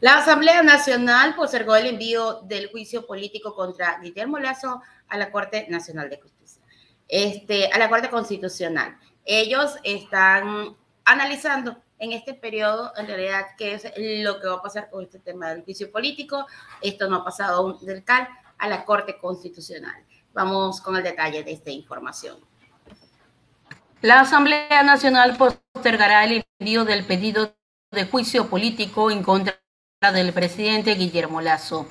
La Asamblea Nacional postergó el envío del juicio político contra Guillermo Lazo a la Corte Nacional de Justicia, este, a la Corte Constitucional. Ellos están analizando en este periodo, en realidad, qué es lo que va a pasar con este tema del juicio político. Esto no ha pasado aún del CAL a la Corte Constitucional. Vamos con el detalle de esta información. La Asamblea Nacional postergará el envío del pedido de juicio político en contra del presidente Guillermo Lazo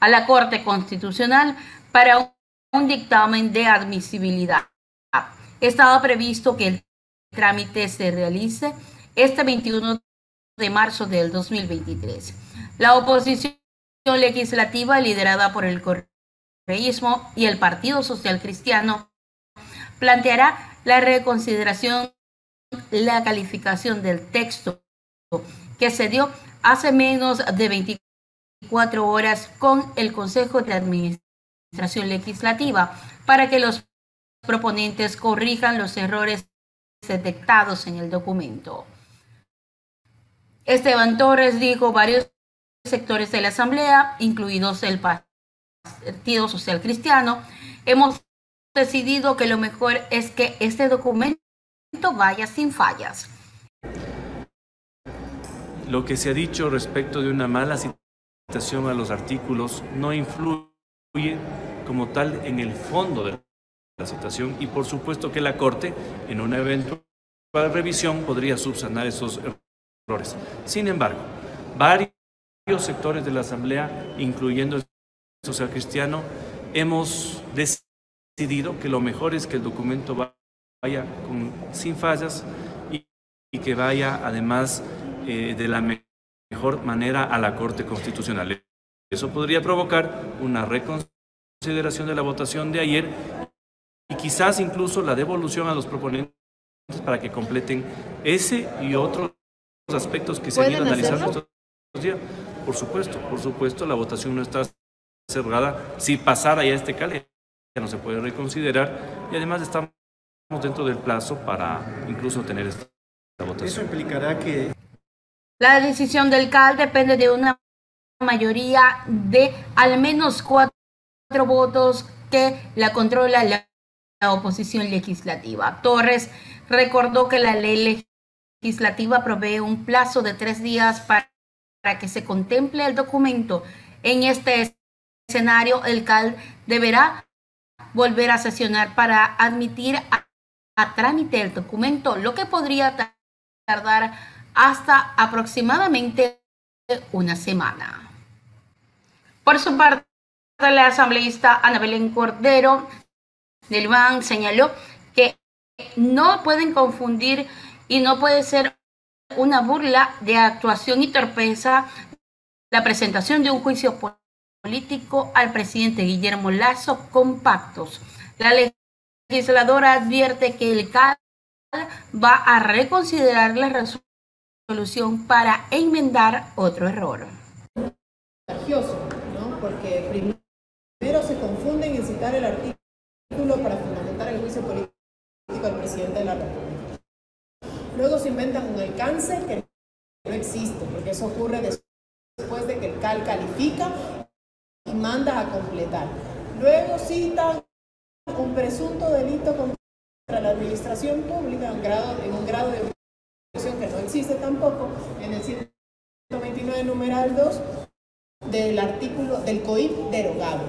a la Corte Constitucional para un dictamen de admisibilidad. Estaba previsto que el trámite se realice este 21 de marzo del 2023. La oposición legislativa liderada por el correísmo y el Partido Social Cristiano planteará la reconsideración, la calificación del texto que se dio hace menos de 24 horas con el Consejo de Administración Legislativa para que los proponentes corrijan los errores detectados en el documento. Esteban Torres dijo varios sectores de la Asamblea, incluidos el Partido Social Cristiano, hemos decidido que lo mejor es que este documento vaya sin fallas. Lo que se ha dicho respecto de una mala citación a los artículos no influye como tal en el fondo de la citación y por supuesto que la Corte en una eventual revisión podría subsanar esos errores. Sin embargo, varios sectores de la Asamblea, incluyendo el social cristiano, hemos decidido que lo mejor es que el documento vaya sin fallas y que vaya además eh, de la mejor manera a la Corte Constitucional. Eso podría provocar una reconsideración de la votación de ayer y quizás incluso la devolución a los proponentes para que completen ese y otros aspectos que se han ido analizando estos días. Por supuesto, por supuesto, la votación no está cerrada. Si pasara ya este cale, ya no se puede reconsiderar y además estamos dentro del plazo para incluso tener esta votación. Eso implicará que la decisión del CAL depende de una mayoría de al menos cuatro votos que la controla la, oposición legislativa. Torres recordó que la ley legislativa provee un plazo de tres días para, que se contemple el documento. En este escenario, el CAL deberá volver a sesionar para admitir a, a trámite el documento, lo que podría tardar hasta aproximadamente una semana. Por su parte, la asambleísta Ana Belén Cordero del BAN señaló que no pueden confundir y no puede ser una burla de actuación y torpeza la presentación de un juicio político al presidente Guillermo Lazo con pactos. La legisladora advierte que el CAL va a reconsiderar la resolución solución para enmendar otro error. ¿no? Porque primero se confunden en citar el artículo para fundamentar el juicio político al presidente de la República. Luego se inventan un alcance que no existe, porque eso ocurre después de que el CAL califica y manda a completar. Luego citan un presunto delito contra la administración pública en, en un grado de existe tampoco en el 129 numeral 2 del artículo del COIP derogado.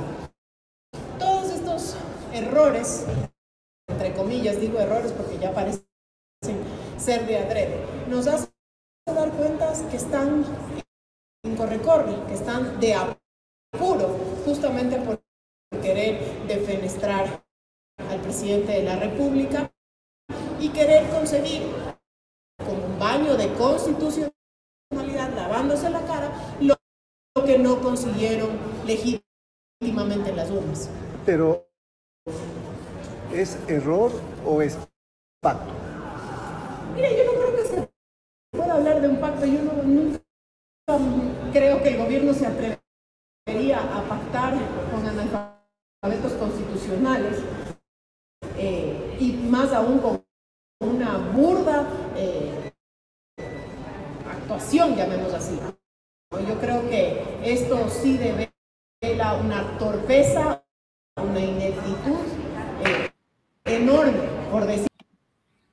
Todos estos errores, entre comillas digo errores porque ya parecen ser de adrede, nos hacen dar cuenta que están en corre-corre, que están de apuro, justamente por querer defenestrar al presidente de la República y querer conseguir de constitucionalidad, lavándose la cara, lo, que no consiguieron legítimamente en las urnas. Pero, ¿es error o es pacto? Mira, yo no creo que se pueda hablar de un pacto. Yo no, nunca creo que el gobierno se atrevería a pactar con analfabetos constitucionales eh, y más aún con una burda eh, actuación, llamemos así. Yo creo que esto sí devela una torpeza, una ineptitud eh, enorme, por decir.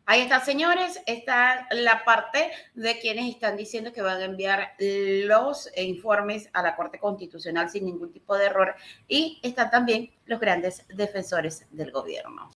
Ahí está, señores, está la parte de quienes están diciendo que van a enviar los informes a la Corte Constitucional sin ningún tipo de error y están también los grandes defensores del gobierno.